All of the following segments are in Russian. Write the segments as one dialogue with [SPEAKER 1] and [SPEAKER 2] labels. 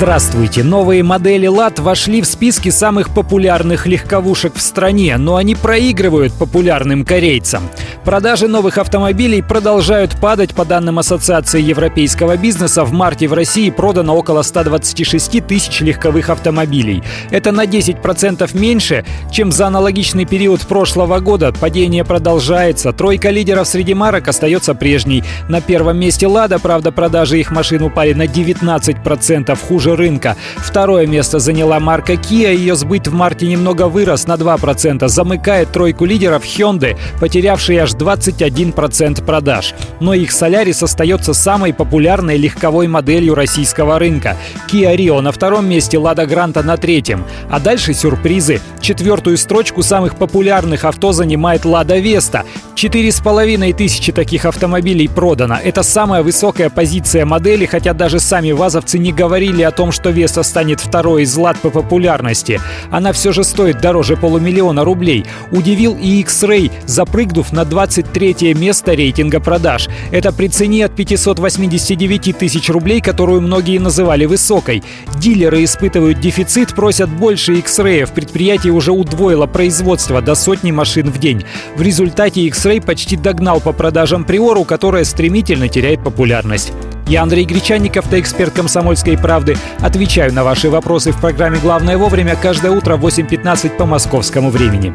[SPEAKER 1] Здравствуйте! Новые модели ЛАД вошли в списки самых популярных легковушек в стране, но они проигрывают популярным корейцам. Продажи новых автомобилей продолжают падать. По данным Ассоциации европейского бизнеса, в марте в России продано около 126 тысяч легковых автомобилей. Это на 10% меньше, чем за аналогичный период прошлого года. Падение продолжается. Тройка лидеров среди марок остается прежней. На первом месте «Лада», правда, продажи их машин упали на 19%, хуже рынка. Второе место заняла марка Kia. Ее сбыт в марте немного вырос на 2%. Замыкает тройку лидеров Hyundai, потерявшие аж 21% продаж. Но их Solaris остается самой популярной легковой моделью российского рынка. Kia Rio на втором месте, Lada Granta на третьем. А дальше сюрпризы. Четвертую строчку самых популярных авто занимает Lada Vesta. Четыре с половиной тысячи таких автомобилей продано. Это самая высокая позиция модели, хотя даже сами вазовцы не говорили о том, что Vesta станет второй из лад по популярности. Она все же стоит дороже полумиллиона рублей. Удивил и X-Ray, запрыгнув на 23 место рейтинга продаж. Это при цене от 589 тысяч рублей, которую многие называли высокой. Дилеры испытывают дефицит, просят больше X-Ray. Предприятие уже удвоило производство до сотни машин в день. В результате X-Ray почти догнал по продажам Приору, которая стремительно теряет популярность. Я Андрей Гречанников, эксперт «Комсомольской правды». Отвечаю на ваши вопросы в программе «Главное вовремя» каждое утро в 8.15 по московскому времени.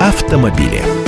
[SPEAKER 2] Автомобили.